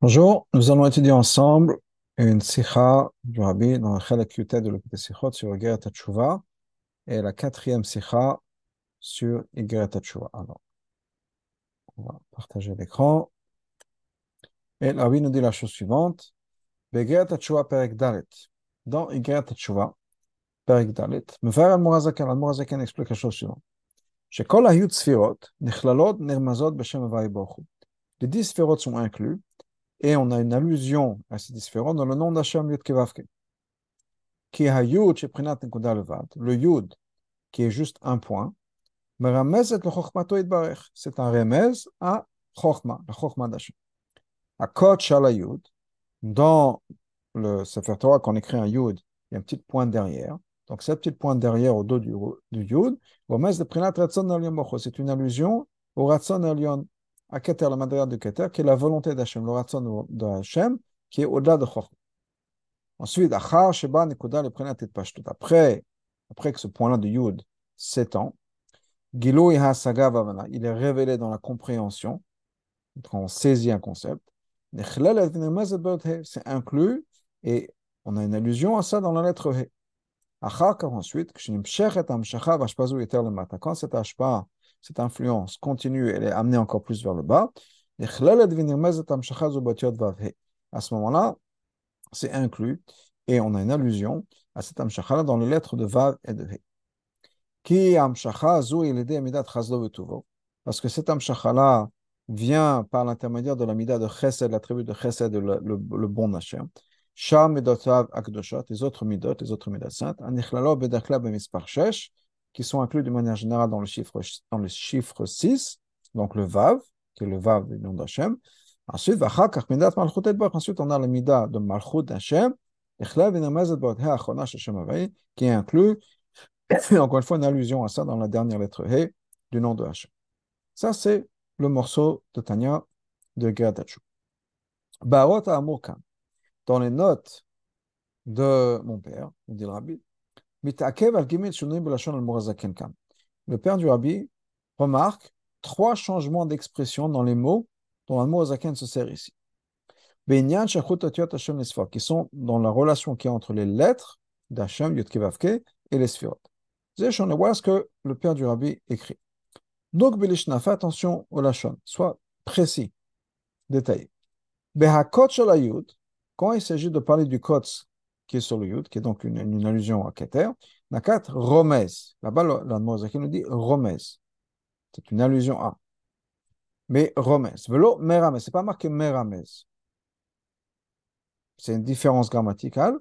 Bonjour, nous allons étudier ensemble une sikha du Rabbi dans la Chalakutah de l'Opité Sikhot sur Igret Tachouva et la quatrième sikha sur Igret Tachouva. Alors, on va partager l'écran. Et le Rabbi nous dit la chose suivante Begret Tachouva Perek Dalet. Dans Igret Tachouva Perek Dalet, Mevar Al-Murazakan, Al-Murazakan explique la chose suivante Chez Kol Ayut Sfirot, Nechlaloth, Nirmazot, Beshem Avaï Les dix sphérotes sont inclus et on a une allusion à ces différents dans le nom d'Hachem Yud Kevavke. Qui le Yud qui est juste un point, c'est un remez à Chochma, la Chochma d'Hachem. À Shala Yud, dans le Sefer Torah, quand on écrit un Yud, il y a un petit point derrière. Donc, cette petite pointe derrière au dos du, du Yud, c'est une allusion au Ratzon Elion, à Keter, la madrière de Keter, qui est la volonté d'Hachem, le Ratzon de qui est au-delà de Chorma. Ensuite, Achar Sheba Nekuda le Prinat et Pashtut. Après, après que ce point-là de Yud s'étend, Gilo il est révélé dans la compréhension, quand on saisit un concept. C'est inclus, et on a une allusion à ça dans la lettre He. Achar, ensuite, quand cette ashpa cette influence continue, elle est amenée encore plus vers le bas. À ce moment-là, c'est inclus et on a une allusion à cette amshakha dans les lettres de Vav et de He. Qui Parce que cette amshakha vient par l'intermédiaire de la mida de Chesed, l'attribut de Chesed, le, le, le bon Hashem. Sham midotav akdoshot, les autres midot, les autres midot saintes. Anichlalo bedakla bemispar shesh qui sont inclus de manière générale dans le chiffre, dans le chiffre 6, donc le Vav, qui est le Vav du nom d'Hachem. Ensuite, ensuite, on a le Mida de Malchut d'Hachem, qui inclut, encore une fois, une allusion à ça dans la dernière lettre He du nom de Hachem. Ça, c'est le morceau de Tanya de Geratachu. Barot Dans les notes de mon père, dit le rabbi, le père du rabbi remarque trois changements d'expression dans les mots dont le Zaken se sert ici. Qui sont dans la relation qui est entre les lettres d'Hachem, Yudkevavke, et les Sphirot. Voilà ce que le père du rabbi écrit. Donc, fais attention au Lachon, soit précis, détaillé. Quand il s'agit de parler du Kotz qui est sur le Yud, qui est donc une, allusion à Keter. Nakat, Romez. Là-bas, l'Admorazaki nous dit Romez. C'est une allusion à. Mais Romez. Velo Meramez. Ce n'est pas marqué Meramez. C'est une différence grammaticale.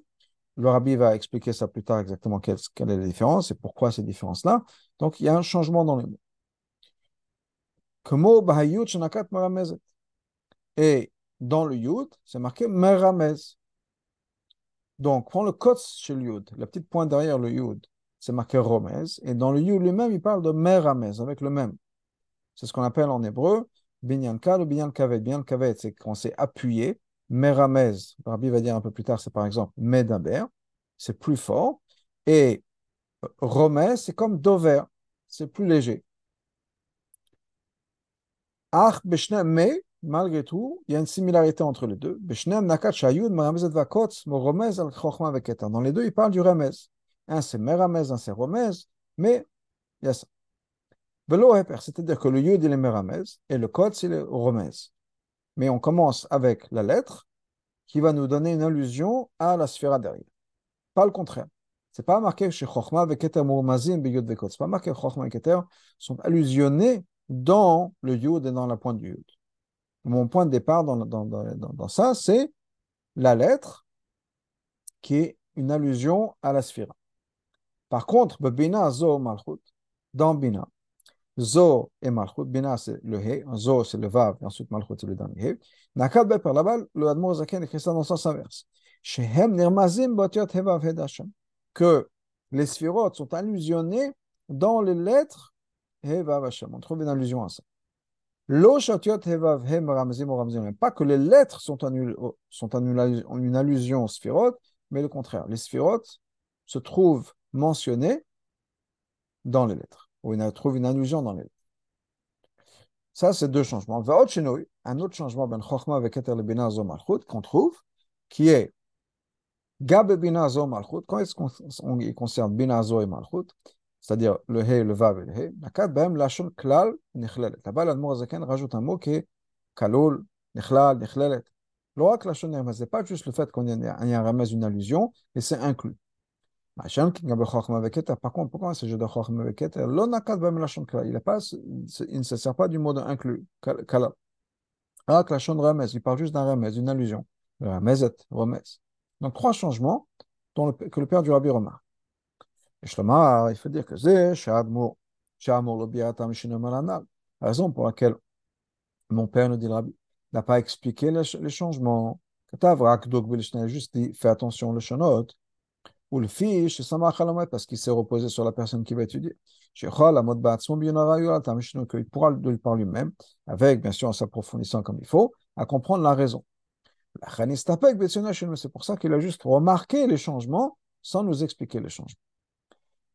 Le rabbi va expliquer ça plus tard exactement quelle, quelle est la différence et pourquoi ces différences-là. Donc, il y a un changement dans les mots. Et dans le Yud, c'est marqué Meramez. Donc, prends le kotz chez le yud, la petite pointe derrière le yud, c'est marqué romez, et dans le yud lui-même, il parle de meramez, avec le même. C'est ce qu'on appelle en hébreu binyanka ou binyan kavet. Binyan kavet, c'est quand c'est appuyé. Meramez, Rabbi va dire un peu plus tard, c'est par exemple medaber, c'est plus fort. Et romez, c'est comme dover, c'est plus léger. Ach me, malgré tout, il y a une similarité entre les deux. Dans les deux, il parle du remez. Un c'est meramez, un c'est romez, mais il y a ça. C'est-à-dire que le yud, il est meramez, et le kotz, il est romez. Mais on commence avec la lettre qui va nous donner une allusion à la sphère derrière. Pas le contraire. C'est pas marqué chez Chochma avec Keter Mourmazim Beyud Vekot. C'est pas marqué Chochma et Keter sont allusionnés dans le yud et dans la pointe du yud mon point de départ dans, ça, c'est la lettre qui est une allusion à la sphère. Par contre, Bina, dans Bina, Zo et Malchut, Bina c'est le He, Zo c'est le Vav, et ensuite Malchut c'est le dernier He. Nakal Beper, là-bas, le Admor Zaken écrit ça dans le sens inverse. Shehem Nirmazim Botiot. Que les sphérotes sont allusionnés dans les lettres Hevav Hashem. On trouve une allusion à ça. Pas que les lettres sont, sont une allusion aux sphérotes, mais le contraire. Les sphérotes se trouvent mentionnées dans les lettres, ou ils trouvent une allusion dans les lettres. Ça, c'est deux changements. Un autre changement, ben avec le qu'on trouve, qui est Gab Bina Zo Malchut. Quand est-ce qu'on concerne Bina Zo et Malchut C'est-à-dire le He, le Vav et le He. Nakat Bem Lashon Klal Nechlelet. Là-bas, l'Admor Zaken rajoute un mot qui est Kalol, Nechlal, Nechlelet. L'orak Lashon ce n'est pas juste le fait qu'on y a un ramez, une allusion, et c'est inclus. Par contre, pourquoi il s'agit de Chochma Veket Il ne se sert pas du mot inclus. Alors que la Shon Ramez, il parle juste d'un Ramez, d'une allusion. Ramezet, Ramez. Donc trois changements que le père du Rabbi remarque. Et Shlomar, il faut dire que c'est Shadmour, Shadmour, le Biatam La raison pour laquelle mon père nous dit n'a pas expliqué les, les changements. Katav, Rakdok, juste dit fais attention le Shonot ou le fiche, parce qu'il s'est reposé sur la personne qui va étudier. Il pourra le par lui-même, avec bien sûr en s'approfondissant comme il faut, à comprendre la raison. C'est pour ça qu'il a juste remarqué les changements sans nous expliquer les changements.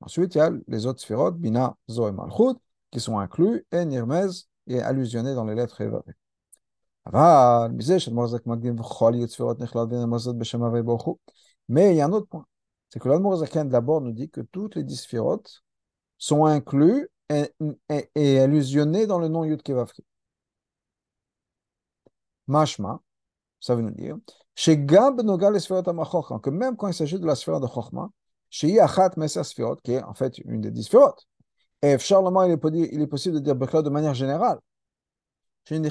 Ensuite, il y a les autres Malchut, qui sont inclus, et Nirmez, dans les lettres Hevav. Mais il y a un autre point. C'est que l'Admorazaken d'abord nous dit que toutes les dix sont inclus et, et, allusionnés dans le nom Yud Kevavki. Mashma, ça veut nous dire, chez Gab Nogal que même quand il s'agit de la sphère de Chochma, chez Achat Mesa Sphirot, qui est en fait une des dix et Charlemagne, il est, possible de dire de manière générale qu'elle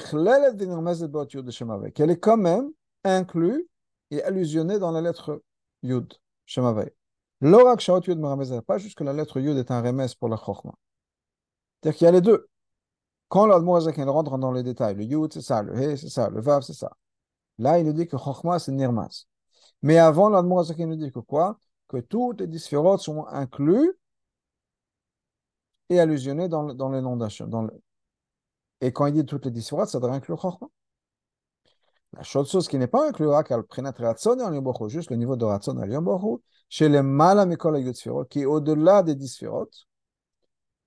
est quand même inclue et allusionnée dans la lettre Yud, Shemavei. L'orak Yud pas juste que la lettre Yud est un remès pour la Chochma. C'est-à-dire qu'il y a les deux. Quand l'Admorazakin rentre dans les détails, le Yud c'est ça, le He c'est ça, le Vav c'est ça. Là, il nous dit que Chochma c'est Nirmas. Mais avant, l'Admorazakin nous dit que quoi? Que toutes les disphérotes sont inclus et allusionnées dans, dans les noms le, et quand il dit toutes les dix ça doit inclure Chorma. La chose qui n'est pas inclue, le prénat Ratson et juste le niveau de Ratson à Yom chez les Malamikol qui est au-delà des dix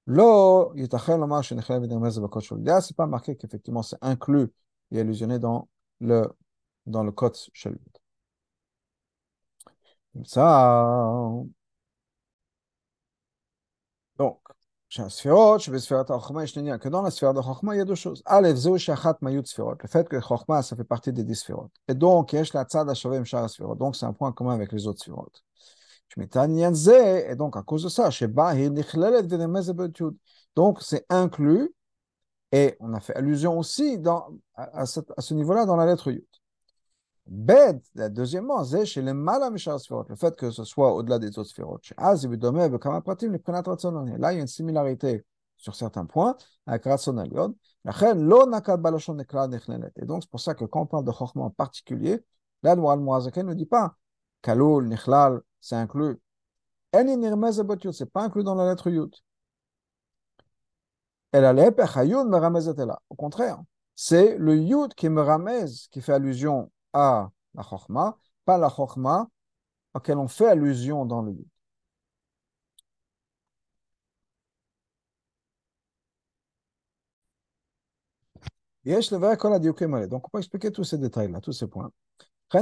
sphérot, Lo, Yitachel Lomar, Shenechel Videmez Bakot Là, pas marqué qu'effectivement c'est inclus et allusionné dans le, dans le code Shel Comme ça. Donc, que dans la sphère de Chochma, il y a deux choses. Le fait que Chochma, ça fait partie des dix sphérot. Et donc, donc c'est un point commun avec les autres sphérot. Et donc, à cause de ça, donc c'est inclus, et on a fait allusion aussi à, ce, niveau-là dans la lettre Yud. Deuxièmement, c'est chez les le fait que ce soit au-delà des autres sphérot. Là, il y a une similarité sur certains points avec Ratzonalion. Et donc, c'est pour ça que quand on parle de Chokhmah en particulier, là, le Moazaken ne dit pas Kalul, Nichlal, c'est inclus. C'est pas inclus dans la lettre Yud. Au contraire, c'est le Yud qui me ramèze, qui fait allusion à la Chokhmah, pas la Chokhmah auquel on fait allusion dans le Yud. Donc, on peut expliquer tous ces détails-là, tous ces points. Et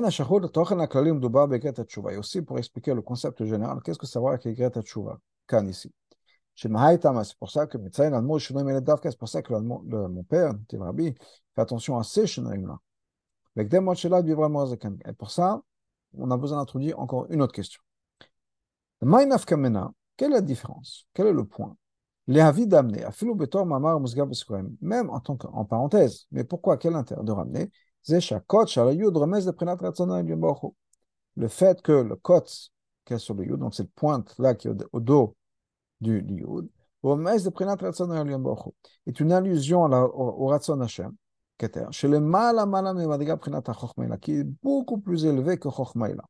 aussi pour expliquer le concept général, qu'est-ce que va avec Greta Tshuva, Kan ici? C'est pour ça que c'est mon père, Rabbi, fait attention à ces chenouim-là. Et pour ça, on a besoin d'introduire encore une autre question. Quelle est la différence? Quel est le point? Les d'amener, même en tant qu'en parenthèse, mais pourquoi? Quel intérêt de ramener le fait que le kot qui est sur le yud, donc cette pointe là qui est au dos du, du Yud. est une allusion au, au Ratzon Hashem, qui est beaucoup plus élevé que Chochmaïla.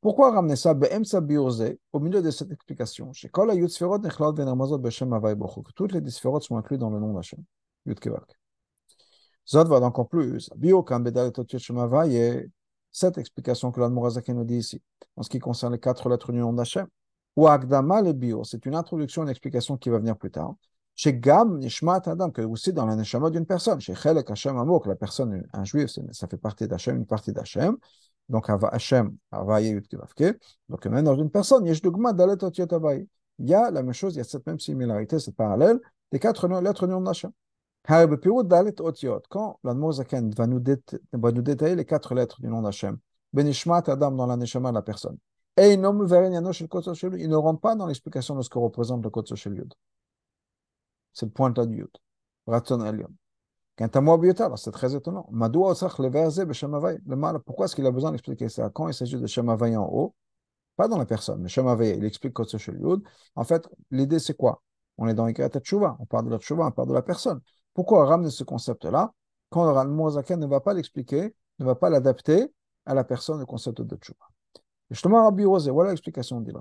Pourquoi ramener ça au milieu de cette explication. Toutes les Sferot sont incluses dans le nom Kevak. Zod va encore plus. Cette explication que l'Admorazaki nous dit ici, en ce qui concerne les quatre lettres du nom d'Hachem. Ou Agdama le bio, c'est une introduction, une explication qui va venir plus tard. Chez Gam, Nishmat Adam, que aussi dans la Neshama d'une personne. Chez Chelek Hashem Amo, que la personne, un juif, ça fait partie d'Hachem, une partie d'Hachem. Donc, Hachem, Donc, même dans une personne, Il y a la même chose, il y a cette même similarité, cette parallèle des quatre lettres du nom d'Hachem. Quand l'Admozaken va, nous va nous détailler les quatre lettres du nom d'Hachem, Benishmat Adam dans la de la personne, et il ne rentre pas dans l'explication de ce que représente le Kotso Shel Yud. C'est le point de du Yud. Raton Elion. C'est très étonnant. Pourquoi est-ce qu'il a besoin d'expliquer ça? Quand il s'agit de Shemavay en haut, pas dans la personne, mais Shemavay, il explique Kotso Shel Yud. En fait, l'idée c'est quoi? On est dans Ikrat Tshuva, on parle de la Tshuva, on parle de la personne. Pourquoi ramener ce concept-là quand le Mozaken ne va pas l'expliquer, ne va pas l'adapter à la personne, le concept de Tshuva Justement, Rabbi Rose, voilà l'explication de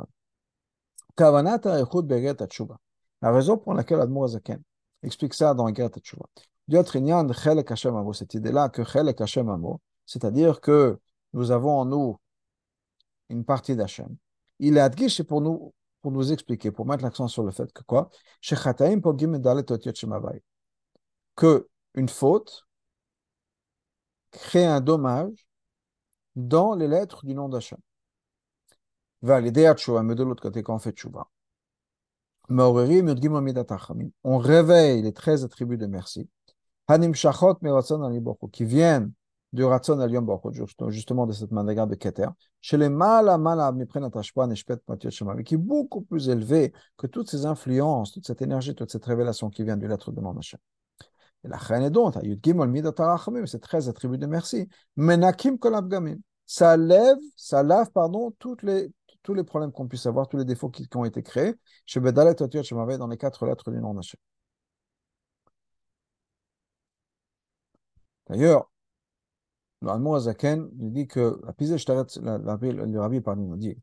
La raison pour laquelle Admor Zaken explique ça dans Eret Tshuva. Cette idée-là que c'est-à-dire que nous avons en nous une partie d'Hachem. Il est adgish pour nous, pour nous expliquer, pour mettre l'accent sur le fait que quoi? Que une faute crée un dommage dans les lettres du nom d'Hachem. Va mais de l'autre côté, quand on fait tchouva. On réveille les 13 attributs de merci. Qui viennent du Ratson Aliyom justement de cette manière de Keter, chez les qui est beaucoup plus élevé que toutes ces influences, toute cette énergie, toute cette révélation qui vient du lettre de d'Hachem. Et la reine est donc, c'est 13 attributs de merci. Menakim kolabgamim. Ça lève, ça lave, pardon, toutes les, tous les problèmes qu'on puisse avoir, tous les défauts qui, ont été créés. Chez Bedalet dans les quatre lettres du nom d'Hachem. D'ailleurs, le Azaken il dit que la pise le rabbi par nous dit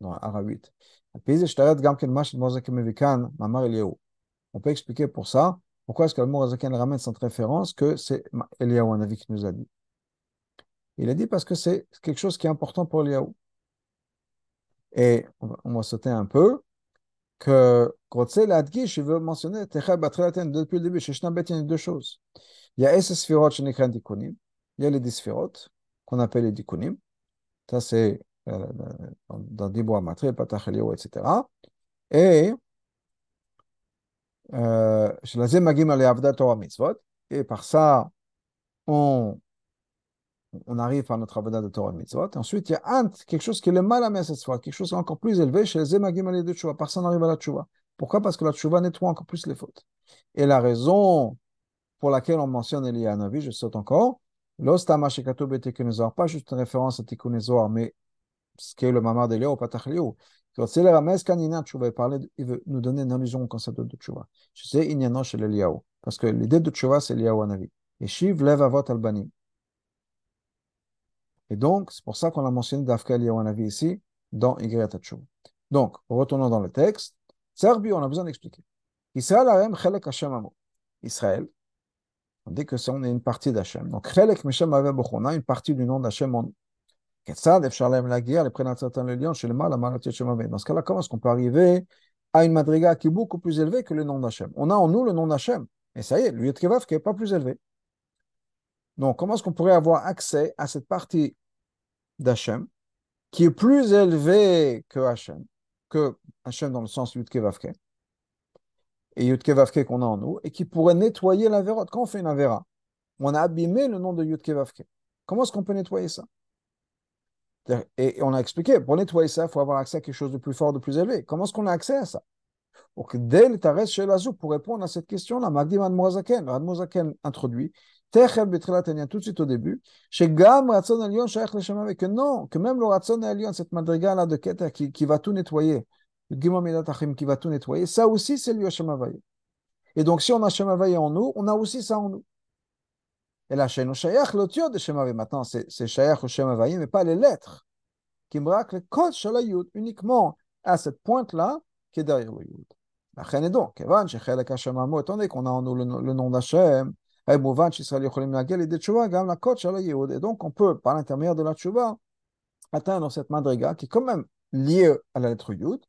dans Ara 8, la pise shtaret gam ken mash mozaken mevikan mamar Eliyahu. On peut expliquer pour ça pourquoi est-ce que le ramène cette référence que c'est Eliyahu Hanavi qui nous a dit? Il a dit parce que c'est quelque chose qui est important pour Eliyahu. Et on va, sauter un peu que Grotzel Adgish, je veux mentionner depuis le début, chez Shnabet, il y a deux choses. Il y a Sfirot Shenikran Dikunim, il y a les Disfirot, qu'on appelle les Dikunim. Ça, c'est euh, dans Dibois Matre, Patach etc. Et et par ça, on, arrive à notre Avodah de Torah Mitzvot. Et ensuite, il y a Ant, quelque chose qui est le mal à fois, quelque chose encore plus élevé chez les Zemagim de Tshuva. Par ça, on arrive à la Tshuva. Pourquoi? Parce que la Tshuva nettoie encore plus les fautes. Et la raison pour laquelle on mentionne Elia Navi, je saute encore, l'ostama shekato pas juste une référence à Tikkun mais ce qui est le mamar d'Elia au Patach c'est le Rames Kanina Tchouva, il veut nous donner une allusion au concept de Tchouva. Je sais, Inyano chez l'Eliaou. Parce que l'idée de Tchouva, c'est Eliaou Anavi. Et Shiv lève avot albani. Et donc, c'est pour ça qu'on a mentionné Dafka Eliaou Anavi ici, dans Igriat Tchouva. Donc, retournons dans le texte. Serbi, on a besoin d'expliquer. Israël Arem Hashem Amo. Israël, on dit que on est une partie d'Hachem. Donc, Chelek Meshem a une partie du nom d'Hachem en dans ce cas-là, comment est-ce qu'on peut arriver à une madriga qui est beaucoup plus élevée que le nom d'Hachem On a en nous le nom d'Hachem, et ça y est, le Kevav qui n'est pas plus élevé. Donc, comment est-ce qu'on pourrait avoir accès à cette partie d'Hachem qui est plus élevée que Hachem, que Hachem dans le sens Yud Kevavke, et Yud Kevavke qu'on a en nous, et qui pourrait nettoyer la. Quand on fait une avéra, on a abîmé le nom de Yud Kevavke. Comment est-ce qu'on peut nettoyer ça et on a expliqué, pour nettoyer ça, il faut avoir accès à quelque chose de plus fort, de plus élevé. Comment est-ce qu'on a accès à ça? Donc, dès le Tares chez Lazou, pour répondre à cette question-là, Magdim Admozaken, Admozaken introduit, Techel Betrelatania, tout de suite au début, chez Gam Ratson Elion, Shaykh Leshem, que non, que même le Ratson Elion, cette madriga-là de Keter qui, va tout nettoyer, le Gimel qui va tout nettoyer, ça aussi, c'est lui Hashem Havaye. Et donc, si on a Hashem Havaye en nous, on a aussi ça en nous. Et chez nous, Shayach, l'otio de Shem Maintenant, c'est Shayach ou Shem Havaye, mais pas les lettres. Me le code Shalayud, uniquement à cette pointe-là, qui est derrière le Yud. La reine est donc, Evan, Shechelek Hashem étant donné qu'on a en nous le, le nom d'Hashem, et donc, on peut, par l'intermédiaire de la tchouva, atteindre cette madriga qui est quand même liée à la lettre Yud,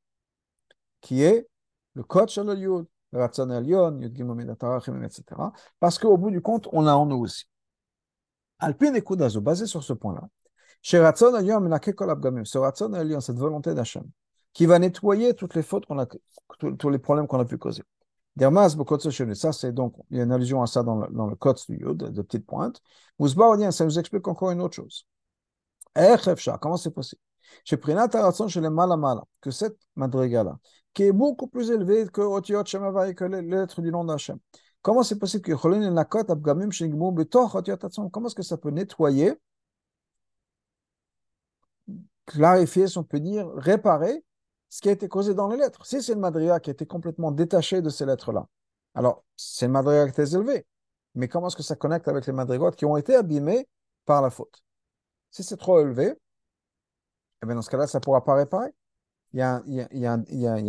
qui est le code sur Yud Gimom etc. Parce qu'au bout du compte, on a en nous aussi. Alpine et Kudazo, basé sur ce point-là, chez Ratzon Elyon, ce Ratzon Elyon, cette volonté d'Hachem, qui va nettoyer toutes les fautes qu'on a, tous les problèmes qu'on a pu causer. Dermas, ça c'est donc, il y a une allusion à ça dans le, dans le code du Yud, de petites pointes. Mousba, ça nous explique encore une autre chose. Comment c'est possible? Chez Prinat chez les Malamala, que cette madriga-là, qui est beaucoup plus élevée que Otiot Shemavai, que les lettres du nom d'Hachem. Comment c'est possible que Comment est-ce que ça peut nettoyer, clarifier, si on peut dire, réparer ce qui a été causé dans les lettres? Si c'est une madriga qui a été complètement détachée de ces lettres-là, alors c'est une madriga qui est élevée. Mais comment est-ce que ça connecte avec les madrigotes qui ont été abîmées par la faute? Si c'est trop élevé, eh bien dans ce cas-là, ça ne pourra pas réparer. Il y, a,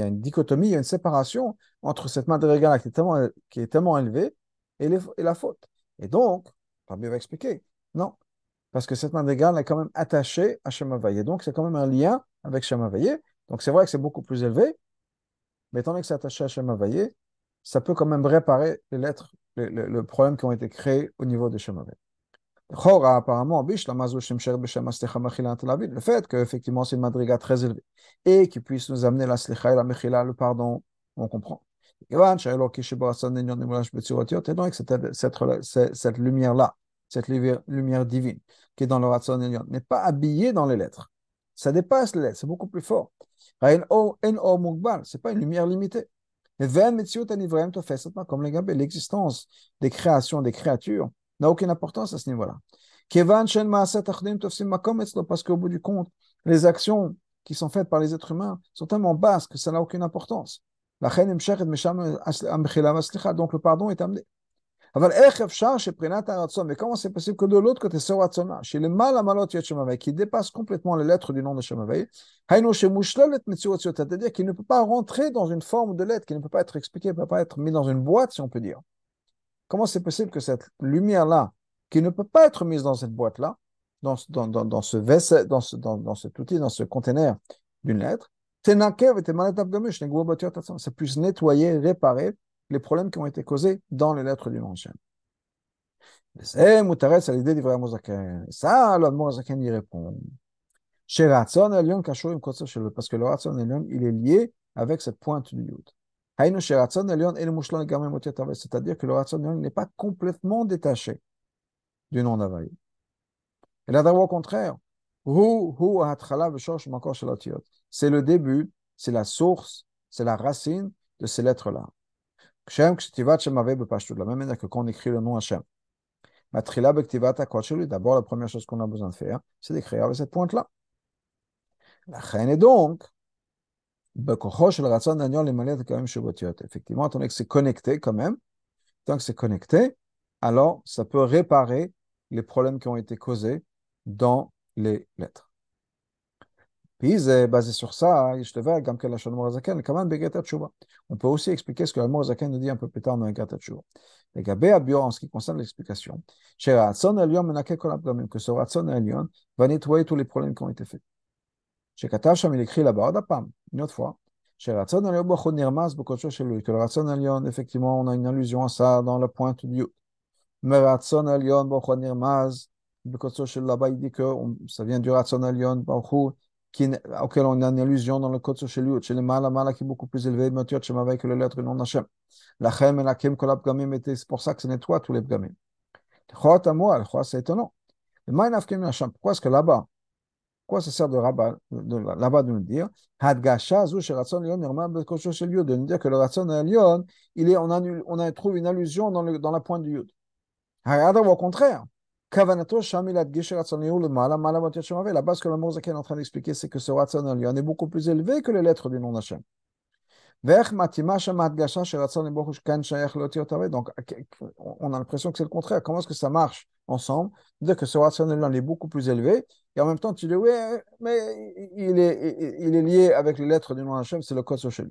une dichotomie, il y a une séparation entre cette madriga qui est tellement, qui est tellement élevée et, la faute. Et donc, Rabbi va expliquer, non, parce que cette madriga est quand même attachée à Shemavaye. Donc, c'est quand même un lien avec Shemavaye. Donc c'est vrai que c'est beaucoup plus élevé, mais étant donné que c'est attaché à Shem ça peut quand même réparer les lettres, le, problème qui ont été créés au niveau de Shem apparemment, le fait qu'effectivement c'est une madriga très élevée et qui puisse nous amener la slicha et la mechila, le pardon, on comprend. Et donc, cette, cette, cette lumière-là, cette lumière divine qui est dans le Ratson n'est pas habillée dans les lettres. Ça dépasse les lettres, c'est beaucoup plus fort. C'est pas une lumière limitée. Comme l'existence des créations, des créatures, n'a aucune importance à ce niveau-là. Parce qu'au bout du compte, les actions qui sont faites par les êtres humains sont tellement basses que ça n'a aucune importance. Donc le pardon est amené. Mais comment c'est possible que de l'autre côté, ce Ratzona, chez les mal qui dépasse complètement les lettres du nom de Shemavei, c'est-à-dire qu'il ne peut pas rentrer dans une forme de lettre, qu'il ne peut pas être expliqué, ne peut pas être mis dans une boîte, si on peut dire. Comment c'est possible que cette lumière-là, qui ne peut pas être mise dans cette boîte-là, dans, dans, dans, dans, ce vaisseau, dans, ce, dans, cet outil, dans ce conteneur d'une lettre, c'est puisse nettoyer, réparer les problèmes qui ont été causés dans les lettres du Moutaretz à l'idée d'Ivra Mozaken. Ça, le Mozaken y répond. Chez Ratson Elion, Kashurim Kotsa parce que le Ratson Elion, il est lié avec cette pointe du Yud. C'est-à-dire que le Ratson n'est pas complètement détaché du nom d'Avaï. Et là, d'abord, au contraire, c'est le début, c'est la source, c'est la racine de ces lettres-là. De la même manière que quand on écrit le nom Hachem. D'abord, la première chose qu'on a besoin de faire, c'est d'écrire avec cette pointe-là. La reine est donc, effectivement, tant que c'est connecté quand même, tant que c'est connecté, alors ça peut réparer les problèmes qui ont été causés dans les lettres. Puis, basé sur ça, on peut aussi expliquer ce que le nous dit un peu plus tard dans Egat Tshuva. Les Gabé Abio, en ce qui concerne l'explication, que ce Ratson Elion va nettoyer tous les problèmes qui ont été faits. Chez Katasham, il écrit là-bas, une autre fois, que le Ratson Elion, effectivement, on a une allusion à ça dans Elion, Nirmaz, là-bas, il dit que ça vient auquel on a une allusion dans le code chez chez les qui est beaucoup plus élevé, avec le lettre non Hashem. La chem et la kem kolab gamim c'est pour ça que nettoie tous les c'est étonnant. Pourquoi est-ce que là-bas, quoi ça sert de là-bas de, nous dire, hadgasha zu lion de nous dire que le ratson lion, il est, on on a trouvé une allusion dans, le, dans la pointe du yud. Au contraire, Kavanato Gesher le ce que le Mozaken est en train d'expliquer, c'est que ce Ratzon est beaucoup plus élevé que les lettres du nom d'Hachem. Donc, on a l'impression que c'est le contraire. Comment est-ce que ça marche ensemble? Dire que ce Ratzon est beaucoup plus élevé, et en même temps, tu dis, oui, mais il est, il est lié avec les lettres du nom d'Hachem, c'est le code social.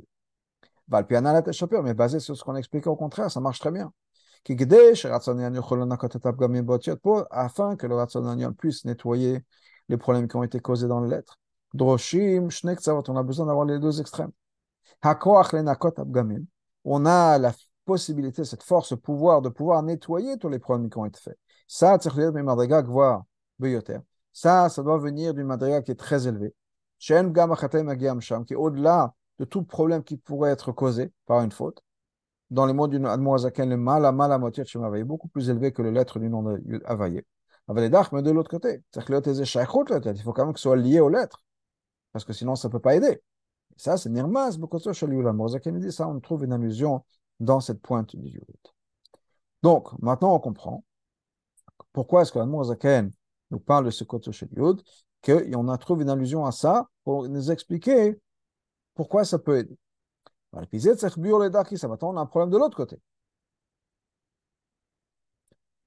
Mais basé sur ce qu'on a expliqué, au contraire, ça marche très bien afin que le Ratzonanion puisse nettoyer les problèmes qui ont été causés dans les lettres. Droshim, on a besoin d'avoir les deux extrêmes. On a la possibilité, cette force, ce pouvoir de pouvoir nettoyer tous les problèmes qui ont été faits. Ça, ça, ça doit venir d'une madriga qui est très élevée, qui est au-delà de tout problème qui pourrait être causé par une faute dans les mots du Admoazaken, le mal à mal à moitié de beaucoup plus élevé que le lettre du nom de Havaïe. Mais de l'autre côté, il faut quand même que ce soit lié aux lettres, parce que sinon ça ne peut pas aider. Ça, c'est Nirmaz, dit ça, on trouve une allusion dans cette pointe du Yud. Donc, maintenant on comprend pourquoi est-ce que l'Admoazaken nous parle de ce côté chez qu'on a trouvé une allusion à ça pour nous expliquer pourquoi ça peut aider. Maintenant, on a un problème de l'autre côté.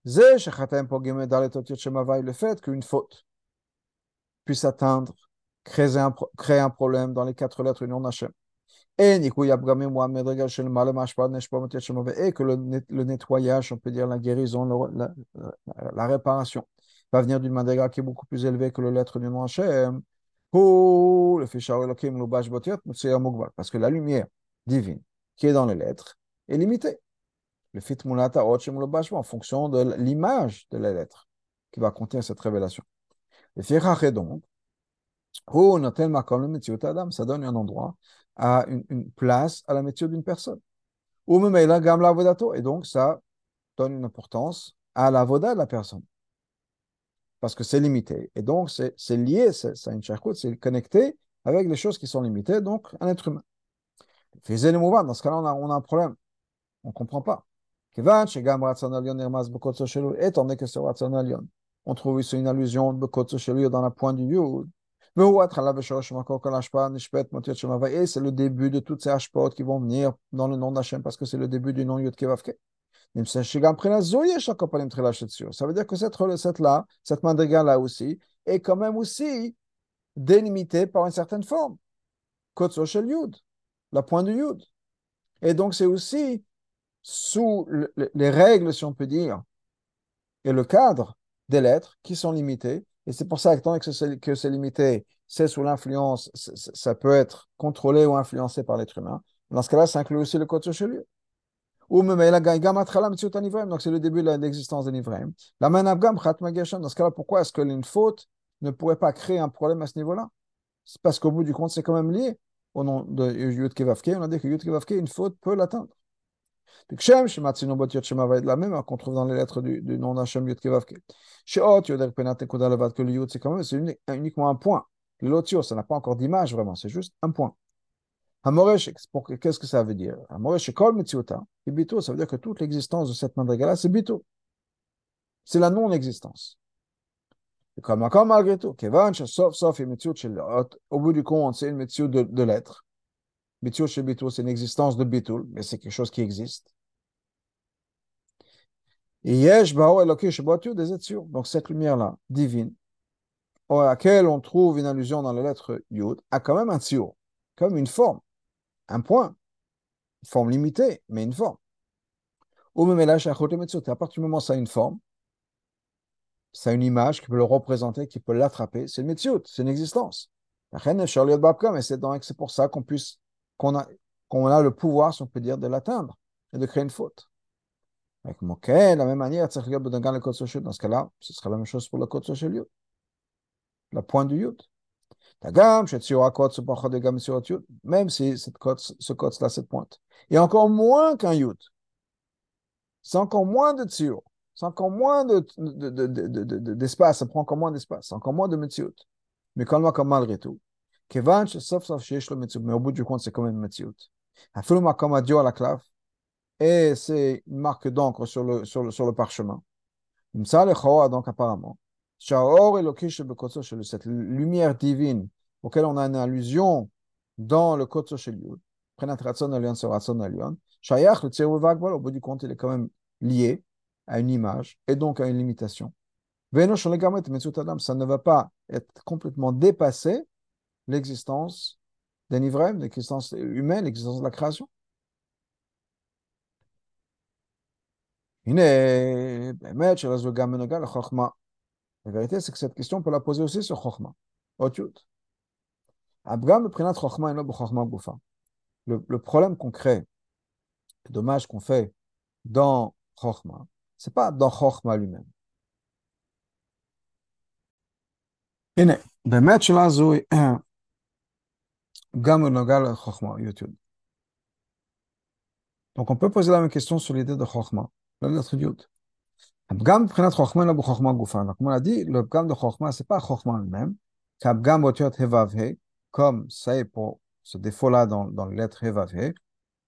Le fait qu'une faute puisse atteindre, créer un, créer un problème dans les quatre lettres du nom d'Hachem. Et que le, le, nettoyage, on peut dire la guérison, la, la, la réparation, va venir d'une madriga qui est beaucoup plus élevée que le lettre du nom Hachem. Parce que la lumière divine qui est dans les lettres est limitée. Le fit mulata en fonction de l'image de la lettre qui va contenir cette révélation. Le donc, ça donne un endroit, à une, une place à la métier d'une personne. Et donc, ça donne une importance à la voda de la personne. Parce que c'est limité. Et donc, c'est lié, c'est une c'est connecté avec les choses qui sont limitées, donc un être humain. Dans ce cas-là, on a, un problème. On ne comprend pas. Étant donné que ce on trouve ici une allusion dans la pointe du Yud. Et c'est le début de toutes ces hashpot qui vont venir dans le nom d'Hachem parce que c'est le début du nom Yud Kevavke. Ça veut dire que cette, cette là, cette mandriga là aussi, est quand même aussi délimitée par une certaine forme. Kotso Shel Yud la pointe du Yud. Et donc, c'est aussi sous les règles, si on peut dire, et le cadre des lettres qui sont limitées. Et c'est pour ça que c'est limité, c'est sous l'influence, ça peut être contrôlé ou influencé par l'être humain. Dans ce cas-là, ça inclut aussi le code social. Ou même donc c'est le début de l'existence des Nivraim. La Dans ce cas-là, pourquoi est-ce que une faute ne pourrait pas créer un problème à ce niveau-là? C'est parce qu'au bout du compte, c'est quand même lié au nom de Yud Kevavke, on a dit que Yud Kevavke, une faute peut l'atteindre. Shem, la même qu'on trouve dans les lettres du, nom d'Hachem Yud Kevavke. Sheot Yoder Penat Levad, que le Yud, c'est quand même, c'est uniquement un point. Lotio, ça n'a pas encore d'image vraiment, c'est juste un point. Qu'est-ce que ça veut dire? Hamoresh, et Bito, ça veut dire que toute l'existence de cette mandrigala, c'est Bito. C'est la non-existence. Comme encore malgré tout, sauf, sauf, au bout du compte, c'est une méthode de, de l'être. Bitul chez Bitul, c'est une existence de Bitul, mais c'est quelque chose qui existe. Et. Donc cette lumière-là, divine, à laquelle on trouve une allusion dans la lettre Yud, a quand même un tzur, comme une forme, un point, forme limitée, mais une forme. Ou même à partir du moment où ça a une forme, c'est une image qui peut le représenter, qui peut l'attraper. C'est une méthode, c'est une existence. Et c'est pour ça qu'on puisse, qu'on a, qu'on a le pouvoir, si on peut dire, de l'atteindre et de créer une faute. Avec Moké, de la même manière, dans ce cas-là, ce sera la même chose pour le code social Yud. La pointe du Yud. Même si cette code, ce code-là, cette pointe. Et encore moins qu'un Yud. C'est encore moins de tsiur. C'est encore moins d'espace, ça prend encore moins d'espace, encore moins de metziut. Mais quand même, comme malgré tout. mais au bout du compte, c'est quand même metziut. à la clave, et c'est une marque d'encre sur le, sur, le, sur le parchemin. donc apparemment, cette lumière divine auquel on a une allusion dans le Kotso au bout du compte, il est quand même lié à une image et donc à une limitation. Ça ne va pas être complètement dépassé l'existence d'un Ivrem, l'existence humaine, l'existence de la création. La vérité, c'est que cette question, on peut la poser aussi sur Chokhmah. Le, le problème qu'on crée, le dommage qu'on fait dans Chokhmah, ce n'est pas dans Chokhmah lui-même. הנה, באמת שאלה זו גם בנוגע לחוכמה, יוטיוב. Donc on peut poser la même question sur l'idée de Chokhmah, la lettre Yud. הפגם מבחינת חוכמה אינו בחוכמה גופה. כמו להדי, le פגם de חוכמה, c'est pas חוכמה même, כי הפגם באותיות ה' ו' comme c'est pour ce défaut-là dans, dans les lettres ה' ו' ה',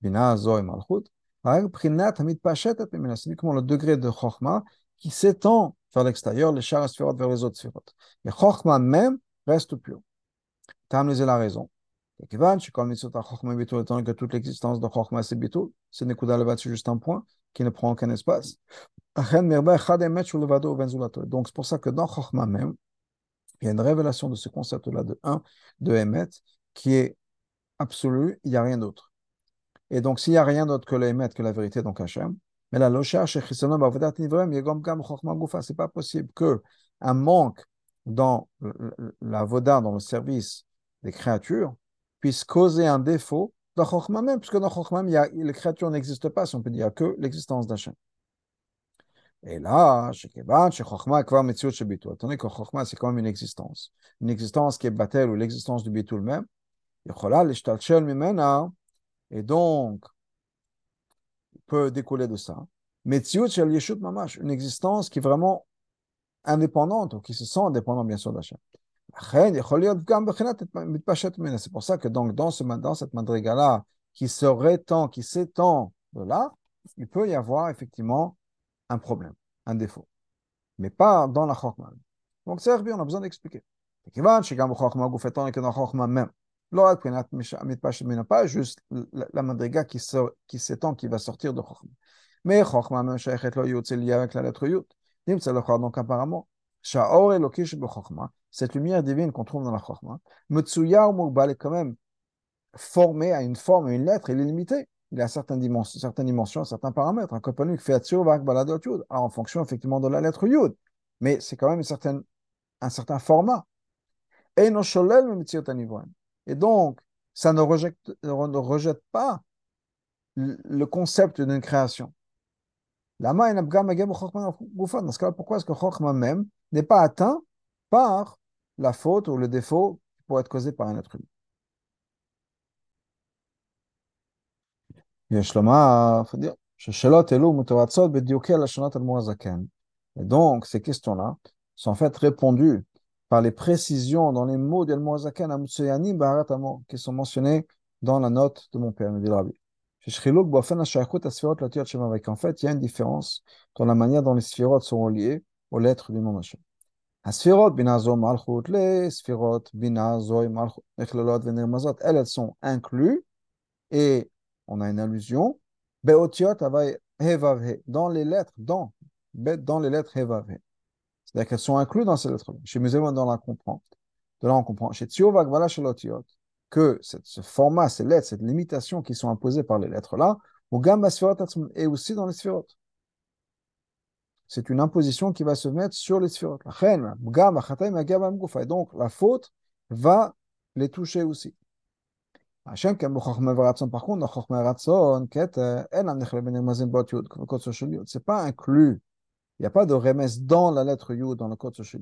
בינה זו עם מלכות, הרי מבחינת המתפשטת ממנה, c'est כמו le degré de חוכמה, qui s'étend vers l'extérieur, les chars sphérotes vers les autres sphérotes. Mais Chokhmah même reste pur. Tamliz la raison. étant que toute l'existence de Chokhmah c'est Bitul, c'est Nekuda Levat, c'est juste un point qui ne prend aucun espace. Donc c'est pour ça que dans Chokhmah même, il y a une révélation de ce concept-là de 1, de Emet, qui est absolu, il n'y a rien d'autre. Et donc s'il n'y a rien d'autre que l'Emet, que la vérité, donc Hachem, mais la locha c'est pas possible que un manque dans la voda, dans le service des créatures, puisse causer un défaut dans Chokhmah même, puisque dans Chokhmah, les créatures n'existent pas, si on peut dire, que l'existence d'Hachem. Et là, Kvar. Attendez que c'est quand même une existence. Une existence qui est Batel ou l'existence du Bitul même. Et donc, peut découler de ça. Mamash, une existence qui est vraiment indépendante, ou qui se sent indépendante, bien sûr, d'Hachem. C'est pour ça que donc, dans, ce, dans cette madriga-là, qui serait tant, qui s'étend de là, il peut y avoir effectivement un problème, un défaut. Mais pas dans la chokma. Donc c'est on a besoin d'expliquer. même pas juste la madriga qui, s'étend, qui va sortir de Chokhmah. Mais Chokhmah même avec la lettre Yud. Donc apparemment, Sha'or Elokish Chokhmah, cette lumière divine qu'on trouve dans la Chokhmah, Metsuya ou Mugbal est quand même formé à une forme, à une lettre, il est limité. Il a certaines dimensions, certaines, dimensions, certains paramètres. Un copain qui fait Yud, en fonction effectivement de la lettre Yud. Mais c'est quand même un certain format. Et donc, ça ne rejette, ne rejette pas le concept d'une création. Dans ce cas, pourquoi est-ce que Chokhmah même n'est pas atteint par la faute ou le défaut qui pourrait être causé par un être humain יש לומר, ששאלות אלו מתורצות בדיוקי הלשונות אדמו"ר הזקן. Et donc, ces questions-là sont en fait répondues par les précisions dans les mots d'El Moazaken Amutsuyanim Baharatamo, qui sont mentionnés dans la note de mon père, me dit le rabbi. En fait, il y a une différence dans la manière dont les sphérotes sont reliées aux lettres du nom Hashem. הספירות, בינה זו מלכות לספירות, בינה זו מלכות, נכללות ונרמזות, elles sont inclus, et on a une allusion, באותיות הווי ה' dans les lettres, dans, dans les lettres ה' c'est-à-dire qu'elles sont incluses dans ces lettres-là. Chez Muséum, on la comprend. De là, on comprend. Chez Tsiovak, voilà chez l'Otiot, que ce format, ces lettres, cette limitation qui sont imposées par les lettres-là, au Gamba et aussi dans les sphérotes. C'est une imposition qui va se mettre sur les sphérotes. Et donc, la faute va les toucher aussi. Par contre, c'est pas inclus il n'y a pas de remes dans la lettre Yud, dans le code social.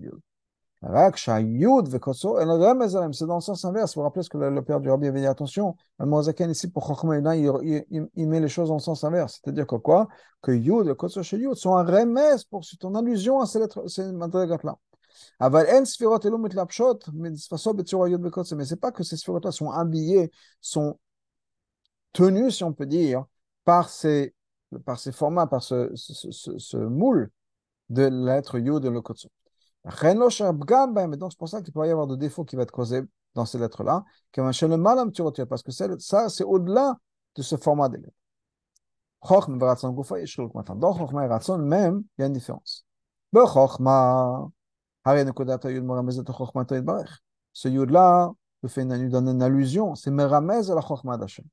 C'est dans le sens inverse. Vous vous rappelez ce que le, père du Rabbi avait dit? Attention, le ici pour il, met les choses dans le sens inverse. C'est-à-dire que quoi? Que Yud et Kotso sont un remes pour en allusion à ces lettres, ces madrigas-là. Mais c'est pas que ces sphirotes-là sont habillées, sont tenues, si on peut dire, par ces, formats, par ce, ce, ce, ce moule de l'être Yud de le Kotsu. Donc, c'est pour ça qu'il peut y avoir des défauts qui vont être causés dans ces lettres-là, parce que ça, c'est au-delà de ce format des lettres. Dans Chochma et Ratson, même, il y a une différence. Ce Yud-là, nous fait une, allusion, c'est Meramez à la Chochma d'Hachem.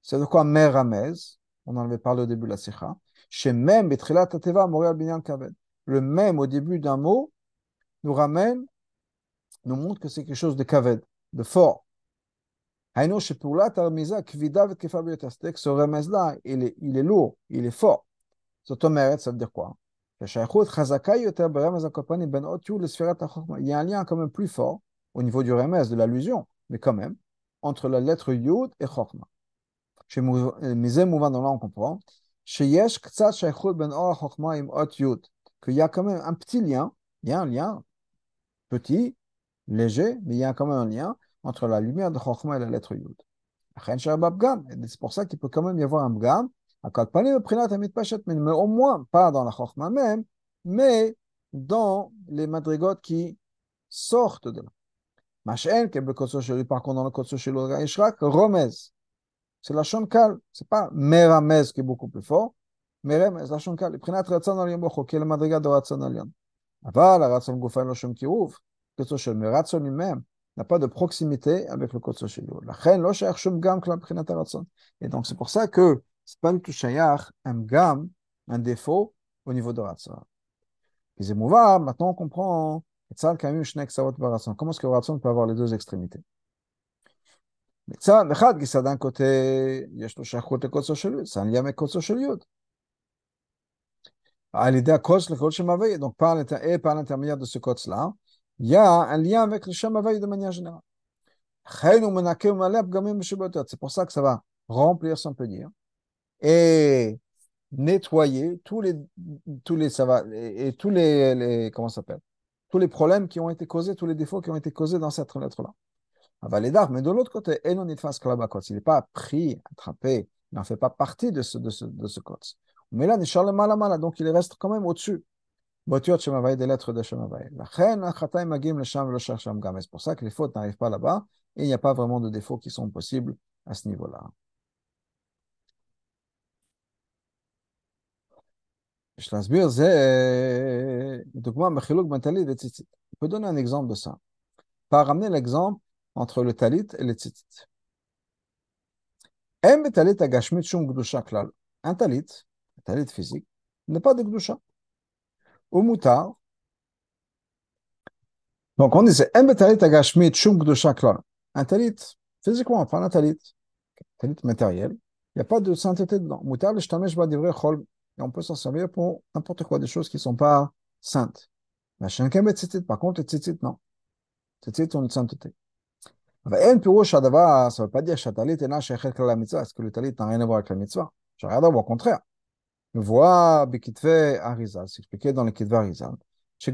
C'est de quoi Meramez On en avait parlé au début de la Sikha. Chez même Betrilat Binyan Kaved. Le même au début d'un mot nous ramène, nous montre que c'est quelque chose de Kaved, de fort. Ce remez-là, il est, lourd, il est fort. Ça veut dire quoi? Ben il y a un lien quand même plus fort au niveau du remez, de l'allusion, mais quand même, entre la lettre Yud et Chokma. Mouvan, là on comprend, Ben qu'il y a quand même un petit lien, il y a un lien petit, léger, mais il y a quand même un lien entre la lumière de Chokma et la lettre Yud. C'est pour ça qu'il peut quand même y avoir un Bgam, mais au moins pas dans la Chokma même, mais dans les madrigotes qui sortent de là. Machen, par contre, dans le Kotso Shelo Ishrak, Romez. C'est la Shonkal. C'est pas Meramez qui est beaucoup plus fort. Meramez, la Shonkal. Prenat Ratzon Alion Bocho, qui est le madriga de Ratzon Alion. Aval, la Ratzon Goufen Lo Shem Kirouf. Kotso Shelo, mais Ratzon lui-même n'a pas de proximité avec le Kotso Shelo. La Chen, Lo Sheach Shum Gam, Kla Prenat Ratzon. Et donc, c'est pour ça que c'est pas du tout Shayach, un Gam, un défaut au niveau de Ratzon. Et maintenant on comprend Comment est-ce que ratson peut avoir les deux extrémités? d'un côté, il y a c'est un lien avec Kotso Shel Yud. À l'idée à le Kotso Shel donc par l'intermédiaire de ce Kotso-là, il y a un lien avec le Shem de manière générale. C'est pour ça que ça va remplir, si on et nettoyer tous les, tous les, ça va, et, tous les, les comment s'appelle, tous les problèmes qui ont été causés, tous les défauts qui ont été causés dans cette lettre-là. Mais de l'autre côté, il n'est pas pris, attrapé, il n'en fait pas partie de ce, de ce, de ce code. Mais là, donc il reste quand même au-dessus. des lettres de Shemavai. C'est pour ça que les fautes n'arrivent pas là-bas et il n'y a pas vraiment de défauts qui sont possibles à ce niveau-là. Je peux donner un exemple de ça. Par ramener l'exemple entre le talit et le tzitzit. Un talit physique, n'a pas de gdusha. Au moutar. Donc on disait, un talit agashmit shum gdusha klal. Un talit, physiquement, pas un talit, talit matériel, il n'y a pas de sainteté dedans. Moutar, le shtamesh va dire chol et on peut s'en servir pour n'importe quoi, des choses qui ne sont pas saintes. Mais par contre, les tzitzit, non. Tzitzit ont une sainteté. Ça ne veut pas dire est-ce que le talit n'a rien à voir avec la mitzvah? À voir, au contraire. Voit Bekitve Arizal, c'est expliqué dans le Kitve Arizal. Que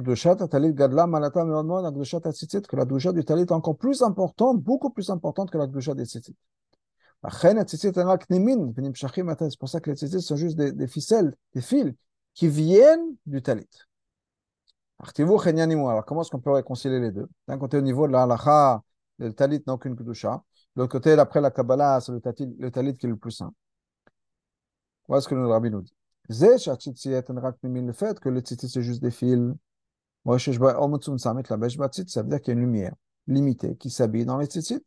la doucha du talit est encore plus importante, beaucoup plus importante que la doucha des tzitzit. C'est pour ça que les tzitzit sont juste des, ficelles, des fils qui viennent du talit. Alors, comment est-ce qu'on peut réconcilier les deux D'un côté, au niveau de la halacha, le talit n'a aucune kedusha. De l'autre côté, après la Kabbalah, c'est le talit, le talit qui est le plus saint. Voilà ce que le rabbi nous dit. Le fait que le tzitzit, c'est juste des fils. Ça veut dire qu'il y a une lumière limitée qui s'habille dans les tzitzit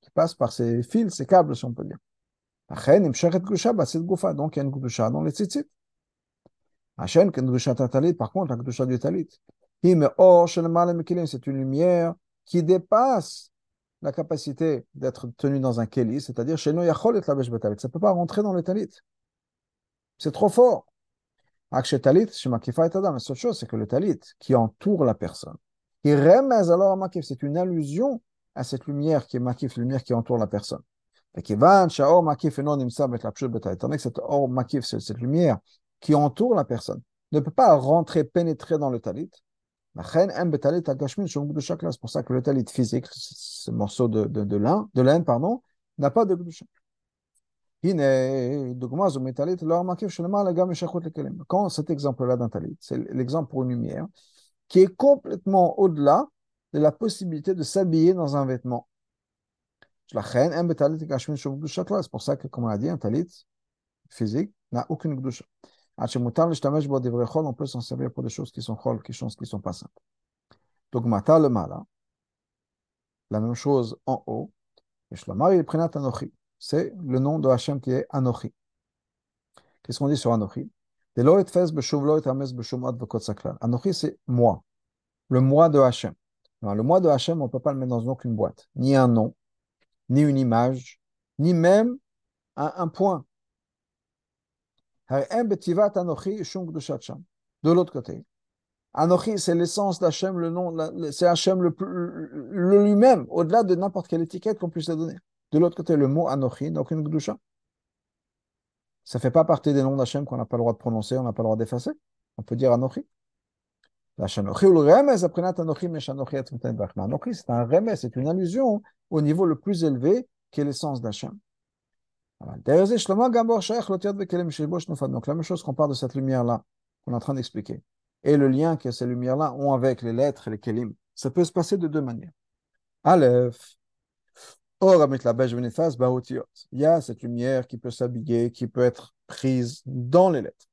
qui passe par ces fils, ces câbles, si on peut dire. Donc, il y a une Gdusha dans les tzitzit. Par contre, la Gdusha du talit, c'est une lumière qui dépasse la capacité d'être tenu dans un keli, c'est-à-dire chez nous, ça ne peut pas rentrer dans le talit. C'est trop fort. La seule chose, c'est que le talit qui entoure la personne, c'est une allusion à cette lumière qui est makif, lumière qui entoure la personne. Cette or makif, cette lumière qui entoure la personne, ne peut pas rentrer, pénétrer dans le talit. C'est pour ça que le talit physique, ce morceau de, de, de lin, de laine, pardon, n'a pas de gdusha. Quand cet exemple-là d'un talit, c'est l'exemple pour une lumière, qui est complètement au-delà de la possibilité de s'habiller dans un vêtement. C'est pour ça que, comme on a dit, un talit physique n'a aucune gdusha. On peut s'en servir pour des choses qui sont chol, qui sont, qui sont pas simples. Donc, mata le mala, la même chose en haut. C'est le nom de Hachem qui est Anochi. Qu'est-ce qu'on dit sur Anochi? Anochi, c'est moi, le moi de Hachem. le moi de Hachem, on ne peut pas le mettre dans aucune boîte, ni un nom, ni une image, ni même un, un point. De l'autre côté, Anochi, c'est l'essence d'Hachem, le nom, c'est Hachem le, lui-même, au-delà de n'importe quelle étiquette qu'on puisse le donner. De l'autre côté, le mot Anochi n'a aucune Gdusha. Ça ne fait pas partie des noms d'Hachem qu'on n'a pas le droit de prononcer, on n'a pas le droit d'effacer. On peut dire Anochi. Anochi, c'est un remez, c'est une allusion au niveau le plus élevé qui est l'essence d'Hachem. Donc la même chose qu'on parle de cette lumière-là, qu'on est en train d'expliquer, et le lien que ces lumières-là ont avec les lettres et les kelim, ça peut se passer de deux manières. Aleph, il y a cette lumière qui peut s'habiller, qui peut être prise dans les lettres.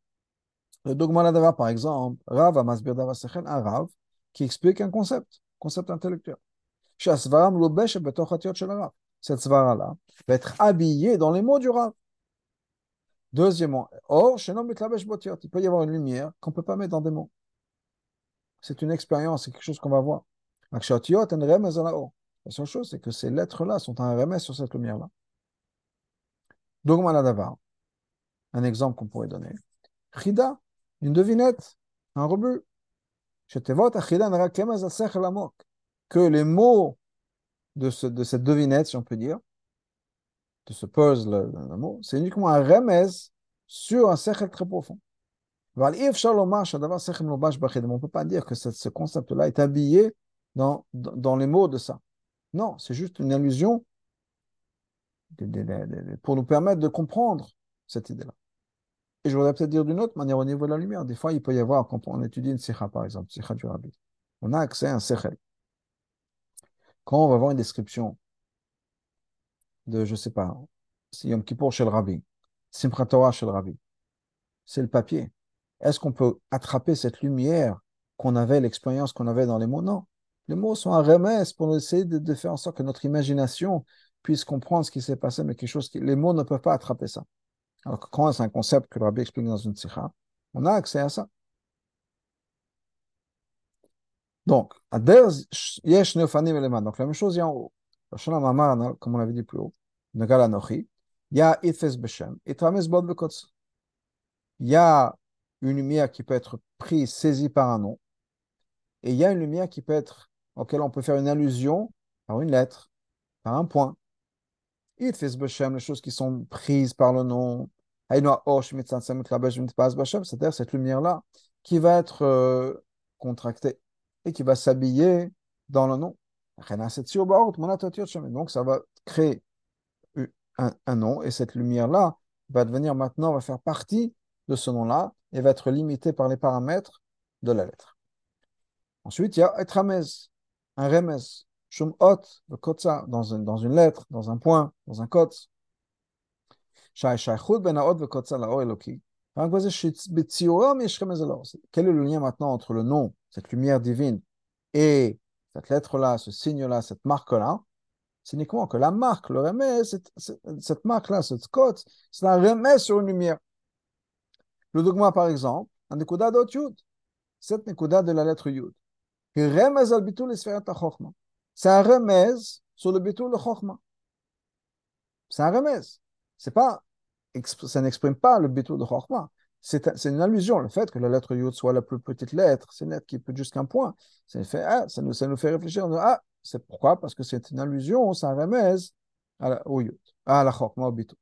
Le dogma par exemple, Rav Amasbir un Rav qui explique un concept, concept intellectuel. Cette svara-là va être habillée dans les mots du Rav. Deuxièmement, or, il peut y avoir une lumière qu'on ne peut pas mettre dans des mots. C'est une expérience, c'est quelque chose qu'on va voir. La seule chose, c'est que ces lettres-là sont un remède sur cette lumière-là. Dogma un exemple qu'on pourrait donner. Chida, une devinette, un rebut. Que les mots de, ce, de cette devinette, si on peut dire, de ce puzzle, c'est uniquement un remède sur un cercle très profond. On ne peut pas dire que ce, concept-là est habillé dans, dans les mots de ça. Non, c'est juste une allusion pour nous permettre de comprendre cette idée-là. Et je voudrais peut-être dire d'une autre manière au niveau de la lumière. Des fois, il peut y avoir, quand on étudie une sikha, par exemple, sikha du rabbi, on a accès à un sechel. Quand on va voir une description de, je ne sais pas, Yom Kippour chez le rabbi, Simchat Torah chez le rabbi, c'est le papier. Est-ce qu'on peut attraper cette lumière qu'on avait, l'expérience qu'on avait dans les mots? Non. Les mots sont un remède pour essayer de, faire en sorte que notre imagination puisse comprendre ce qui s'est passé, mais quelque chose les mots ne peuvent pas attraper ça. Alors que quand c'est un concept que le rabbi explique dans une sikha, on a accès à ça. Donc, donc la même chose, il y a en haut. Comme on l'avait dit plus haut, Il y a une lumière qui peut être prise, saisie par un nom, et il y a une lumière qui peut être auquel on peut faire une allusion par une lettre, par un point. Il fait les choses qui sont prises par le nom. C'est-à-dire cette lumière-là qui va être euh, contractée et qui va s'habiller dans le nom. Donc ça va créer un, un nom et cette lumière-là va devenir maintenant, va faire partie de ce nom-là et va être limitée par les paramètres de la lettre. Ensuite, il y a etramez un remes, shum hot, le dans, une, lettre, dans un point, dans un kotz. Quel est le lien maintenant entre le nom, cette lumière divine, et cette lettre-là, ce signe-là, cette marque-là? C'est uniquement que la marque, le remède, cette, marque-là, cette cote, c'est un remède sur une lumière. Le dogma, par exemple, un nekuda d'ot yud. Cette nekuda de la lettre yud. C'est un remez sur le bitul chokma. C'est un pas, ça n'exprime pas le bitul de chokma. C'est une allusion, le fait que la lettre yud soit la plus petite lettre, c'est une lettre qui peut jusqu'un point. Ça, ah, nous, fait réfléchir. ah, c'est pourquoi? Parce que c'est une allusion, c'est un remez à la, au yud, à la chokma, au bitul.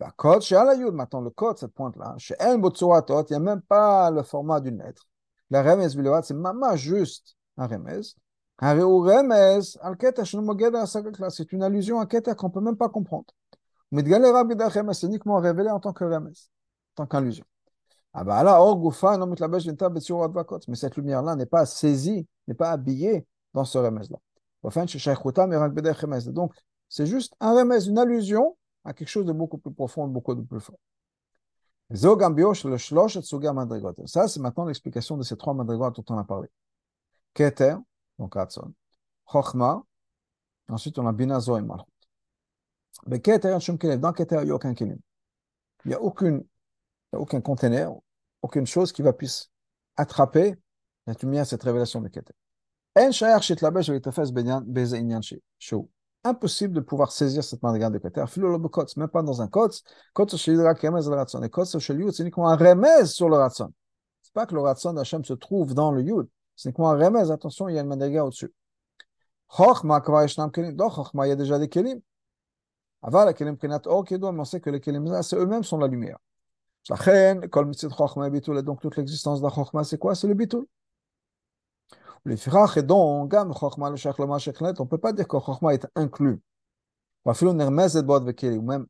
Yud, maintenant le code, cette pointe-là, chez il n'y a même pas le format d'une lettre. La remez bilovat, c'est maman juste un remez. C'est une allusion à keta qu'on ne peut même pas comprendre. C'est uniquement révélé en tant que remes, en tant qu'illusion. Ah bah Mais cette lumière-là n'est pas saisie, n'est pas habillée dans ce remez-là. Donc, c'est juste un remez, une allusion à quelque chose de beaucoup plus profond, beaucoup plus fort. Ça, c'est maintenant l'explication de ces trois madrigotes dont on a parlé. Keter, donc Hatson. Chochma, ensuite on a Bina Zoe Malchut. Mais Keter, dans Keter, il n'y a aucun kelim. Il n'y a aucune, aucun conteneur, aucune chose qui va puisse attraper la lumière, cette révélation de Keter. En shayach shit labesh v'itafes beze inyan shou impossible de pouvoir saisir cette madriga de Keter, même pas dans un kotz. Kotz. Et c'est uniquement un remez sur le ratson. C'est pas que le ratson d'Hachem se trouve dans le yud. C'est uniquement un remez. Attention, il y a une madriga au-dessus. Chochma, il y a déjà des kelim. Aval, kelim prinat or mais on sait que les kelim c'est eux-mêmes sont la lumière. Donc, toute l'existence de Chochma, c'est quoi? C'est le bitul. Le firach et donc, gam Chochma le shach loma shechlet, on peut pas dire que Chochma est inclus. Ou afilo nermez et bod vekeli, ou même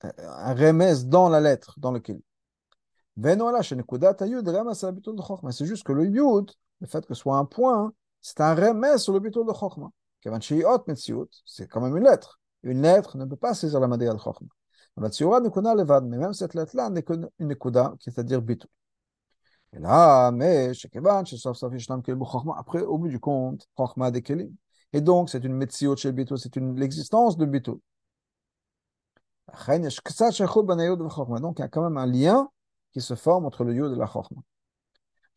un remez dans la lettre, dans le keli. Venola shenekudat ayud remez la bitul de Chochma. C'est juste que le yud, le fait que ce soit un point, c'est un remez sur le bitul de Chochma. Kevan sheiot metziut, c'est quand même une lettre. Une lettre ne peut pas saisir la matière de Chochma. Mais même cette lettre-là n'est qu'une nekuda, c'est-à-dire bitul. Et là, mais après, au bout du compte, Et donc, c'est une metziot chez Bito, c'est une l'existence de Bito. Donc, il y a quand même un lien qui se forme entre le yud et la chokma.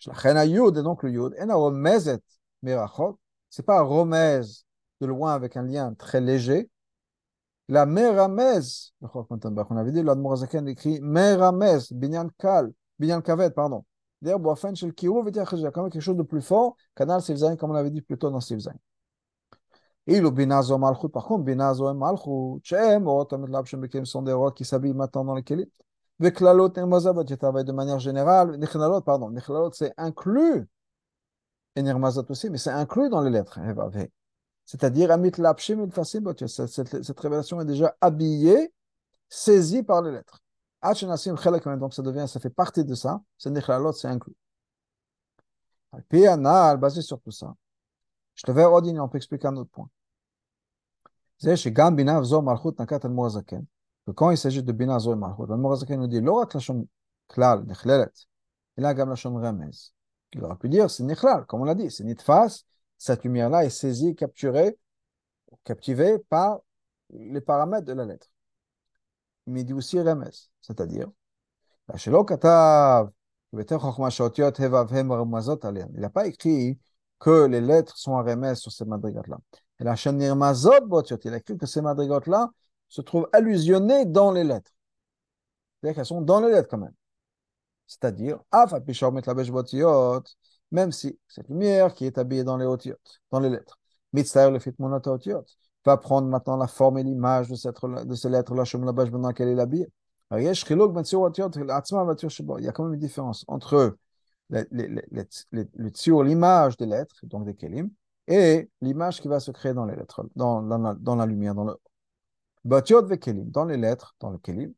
Et donc le yud, c'est pas un remez de loin avec un lien très léger. La meramez, on avait dit, l'admorazaken écrit meramez, binyan kal, binyan kavet, pardon. D'ailleurs, Boafen Kirou veut dire qu'il y a quand même quelque chose de plus fort, canal Sivzain, comme on l'avait dit plus tôt dans Sivzain. Le Binazo Malchut, par contre, Binazo et Malchut, Chem, Otam et Labshem Bekem sont des rois qui s'habillent maintenant dans les Kélim. Veklalot et Mazabot, je travaille de manière générale. Nichlalot, pardon, Nichlalot, c'est inclus. Et Nirmazat aussi, mais c'est inclus dans les lettres. C'est-à-dire, Amit Lapshim et Fasim, cette révélation est déjà habillée, saisie par les lettres donc ça devient, ça fait partie de ça, c'est Nichlalot, c'est inclus. Puis Anal, basé sur tout ça, je te vais ordonner, on peut expliquer un autre point. C'est chez Gam Binav Zo Malchut Nakat al Morazaken, que quand il s'agit de Binav Zo Malchut, al nous dit, l'orak lachon klal, Nichlelet, il a Gam lachon remez. Il aurait pu dire, c'est Nichlal, comme on l'a dit, c'est Nitfas, cette lumière-là est saisie, capturée, captivée par les paramètres de la lettre mais il dit aussi Remes, c'est-à-dire, il n'a pas écrit que les lettres sont à Remes sur ces madrigotes-là. Il a écrit que ces madrigotes-là se trouvent allusionnées dans les lettres. C'est-à-dire qu'elles sont dans les lettres quand même. C'est-à-dire, même si cette lumière qui est habillée dans les dans les lettres, le fit va prendre maintenant la forme et l'image de cette, de ces lettres-là, dans laquelle il est habillé. Il y a quand même une différence entre le, le, l'image des lettres, donc des kelim, et l'image qui va se créer dans les lettres, dans, dans, la, lumière, dans le dans les lettres, dans le kelim,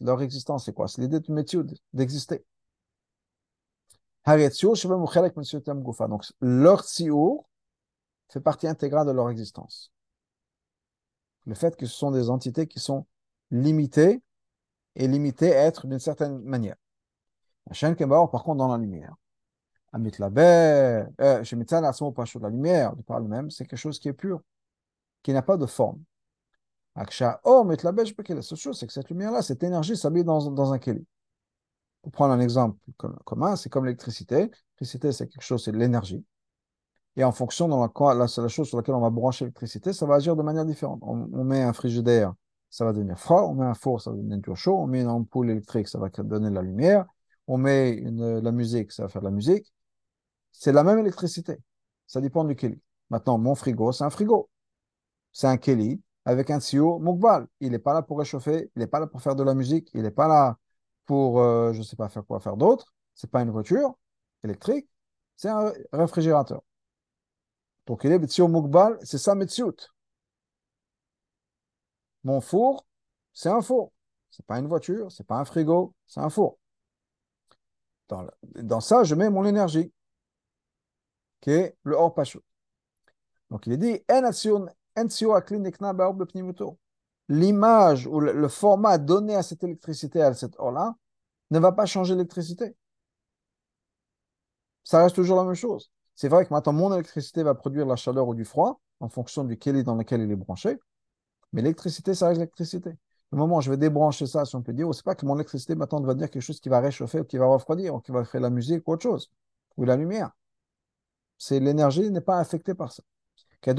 leur existence, c'est quoi? C'est l'idée de d'exister. Donc, leur tsiour fait partie intégrale de leur existence. Le fait que ce sont des entités qui sont limitées et limitées à être d'une certaine manière. Est mort, par contre, dans la lumière. Amit la euh, chez Mitzal, la lumière, on parle même, c'est quelque chose qui est pur, qui n'a pas de forme. Aksha, oh, met la la seule chose, c'est que cette lumière-là, cette énergie s'habille dans, dans un keli. Pour prendre un exemple commun, c'est comme l'électricité. L'électricité, c'est quelque chose, c'est de l'énergie. Et en fonction de la, la, chose sur laquelle on va brancher l'électricité, ça va agir de manière différente. On, met un frigidaire, ça va devenir froid. On met un four, ça va devenir chaud. On met une ampoule électrique, ça va donner de la lumière. On met une, la musique, ça va faire de la musique. C'est la même électricité. Ça dépend du Kelly. Maintenant, mon frigo, c'est un frigo. C'est un Kelly avec un tuyau Mokbal. Il n'est pas là pour réchauffer, il n'est pas là pour faire de la musique, il n'est pas là pour, euh, je ne sais pas faire quoi faire d'autre. C'est pas une voiture électrique, c'est un réfrigérateur. Donc il est Mukbal, c'est ça Metsiout. Mon four, c'est un four. C'est pas une voiture, c'est pas un frigo, c'est un four. Dans, ça, je mets mon énergie, qui est le hors pachut. Donc il est dit, l'image ou le, format donné à cette électricité, à cette or-là, ne va pas changer l'électricité. Ça reste toujours la même chose. C'est vrai que maintenant, mon électricité va produire la chaleur ou du froid en fonction du est dans lequel il est branché. Mais l'électricité, ça reste l'électricité. Le moment où je vais débrancher ça, si on peut dire, c'est pas que mon électricité maintenant va dire quelque chose qui va réchauffer ou qui va refroidir ou qui va faire la musique ou autre chose, ou la lumière. L'énergie n'est pas affectée par ça. Le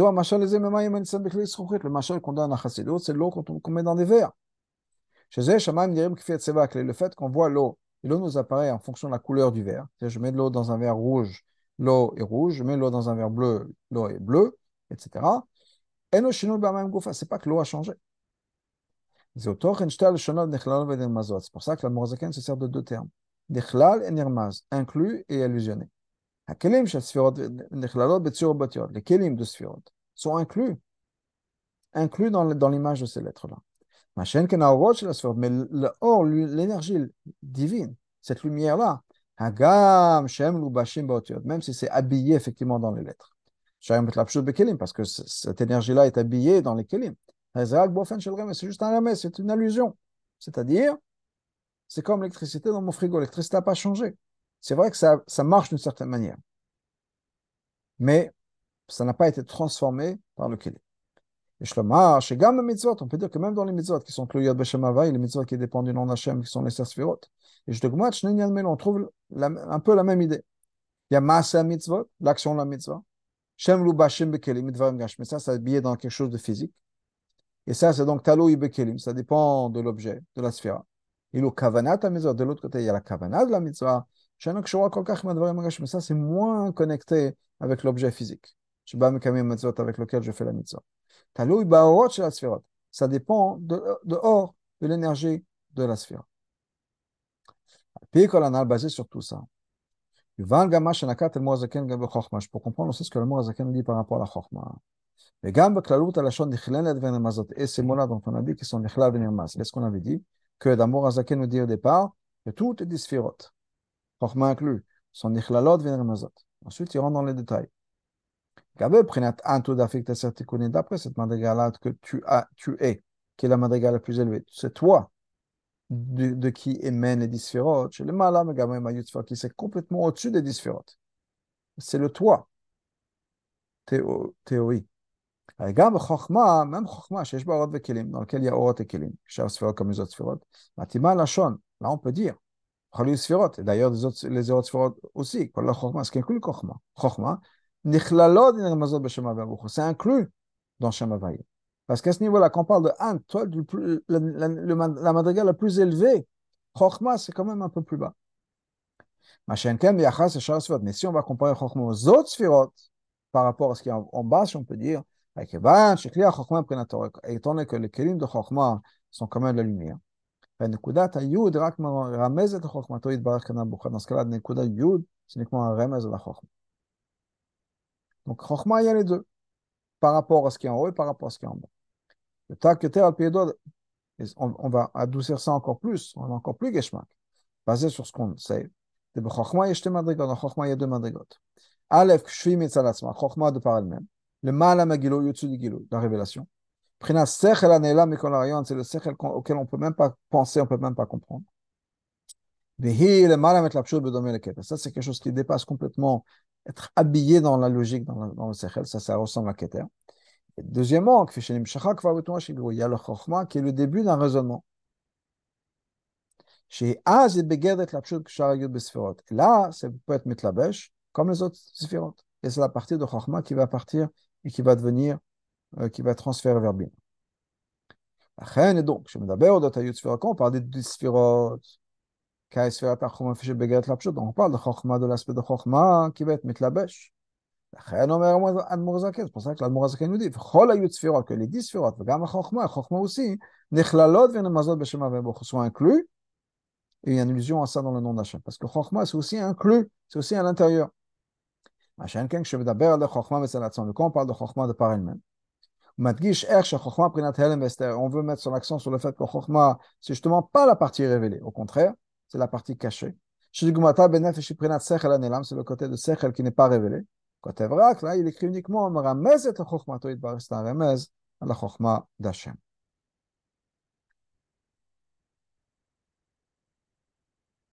machal qu'on donne à Chassidut, c'est l'eau qu'on met dans des verres. Chez eux, le fait qu'on voit l'eau, et l'eau nous apparaît en fonction de la couleur du verre. Je mets de l'eau dans un verre rouge, l'eau est rouge, je mets l'eau dans un verre bleu, l'eau est bleue, etc. Et c'est pas que l'eau a changé. C'est pour ça que la Morazaken se sert de deux termes. Et nirmaz, inclus et illusionné. Les kelim de sphirot sont inclus, inclus dans, l'image de ces lettres-là. Mais l'énergie divine, cette lumière-là, même si c'est habillé effectivement dans les lettres. Parce que cette énergie-là est habillée dans les kelim. C'est juste un remède, c'est une allusion. C'est-à-dire, c'est comme l'électricité dans mon frigo. L'électricité n'a pas changé. C'est vrai que ça, ça marche d'une certaine manière. Mais ça n'a pas été transformé par le kelim. Et mitzvot, on peut dire que même dans les mitzvot qui sont Kluyot Beshem les mitzvot qui dépendent du nom d'Hachem, qui sont les Sasfirot, et je te on trouve un peu la même idée. Il y a Maasa mitzvot, l'action de la mitzvah. Shem Lu Bashim Bekelim, mais ça, c'est habillé dans quelque chose de physique. Et ça, c'est donc Talo Bekelim, ça dépend de l'objet, de la sphère. Et le Kavanat mitzvah, de l'autre côté, il y a la Kavanat de la mitzvah. Ça, c'est moins connecté avec l'objet physique. Bats avec lequel je fais la mitzvah. Ça dépend de, de or, de l'énergie de la sphère. Puis, a basé sur tout ça, pour comprendre aussi ce que le Morazaken dit par rapport à la Chokhmah. Et ces mots-là dont on a dit qu'ils sont Nichlal Venirmas. Qu'est-ce qu'on avait dit? Que d'Amour Azaken nous dit au départ que tout est des sphirot. Chokhmah inclus, sont Nichlalot Venirmazot. Ensuite, il rentre dans les détails. D'après cette madrigala que tu, as, tu es, qui est la madrigala la plus élevée, c'est toi de, qui émène les disphérotes. Le malam, qui c'est complètement au-dessus des disphérotes. C'est le toi. Théo, théorie. Même peut dire. Et d'ailleurs, les autres sphérot aussi. Ce qui inclut le Chokhmah. Chokhmah, c'est inclus dans Shem Parce qu'à ce niveau-là, quand on parle de plus, la, la, la, madrigal la plus élevée, Chokhmah, c'est quand même un peu plus bas. Mais si on va comparer Chokhmah aux autres sphirotes, par rapport à ce qui est en, en bas, si on peut dire, étant donné que les kelim de Chokhmah sont quand même la lumière, dans ce cas-là, Nekuda Yud, c'est uniquement un remez de la Chokhmah. Donc, Chokhmah, il y a les deux, par rapport à ce qui est en haut et par rapport à ce qui est en bas. Le Taketer al on, on va adoucir ça encore plus, on a encore plus Geshmak, basé sur ce qu'on sait. Dans Chokhmah, il y a deux madrigot. Aleph, Kshvi Mitzalatzma, Chokhmah de par elle-même. Le Mala Magilo, Yotsu de Gilo, la révélation. Prina Sechel Anela Mikol c'est le Sechel auquel on ne peut même pas penser, on ne peut même pas comprendre. Ça, c'est quelque chose qui dépasse complètement être habillé dans la logique, dans, le, sechel, ça, ça ressemble à Keter. Et deuxièmement, il y a le chokhmah qui est le début d'un raisonnement. Là, ça peut être mitlabesh, comme les autres sphérot. Et c'est la partie de chokhmah qui va partir et qui va devenir, euh, qui va transférer vers bin. Et donc, je me quand on parle des donc on parle de Chokhmah, de l'aspect de Chokhmah qui va être mitlabesh. C'est pour ça que l'Admorazaken nous dit que les dix sphérot, גם החוכמה, החוכמה aussi, נכללות ונמזות בשם אבינו, sont inclus, et il y a une allusion à ça dans le nom d'Hachem. Parce que Chokhmah, c'est aussi inclus, c'est aussi à l'intérieur. Quand on parle de Chokhmah de par elle-même, Madgish er Chokhma Prinat Helem Esther. On veut mettre son accent sur le fait que Chokhma, c'est justement pas la partie révélée. Au contraire, c'est la partie cachée. Anelam, c'est le côté de Sechel qui n'est pas révélé. Côté là, il écrit uniquement Ramez et Chokhma Bar, c'est un à la Chokhma d'Hachem.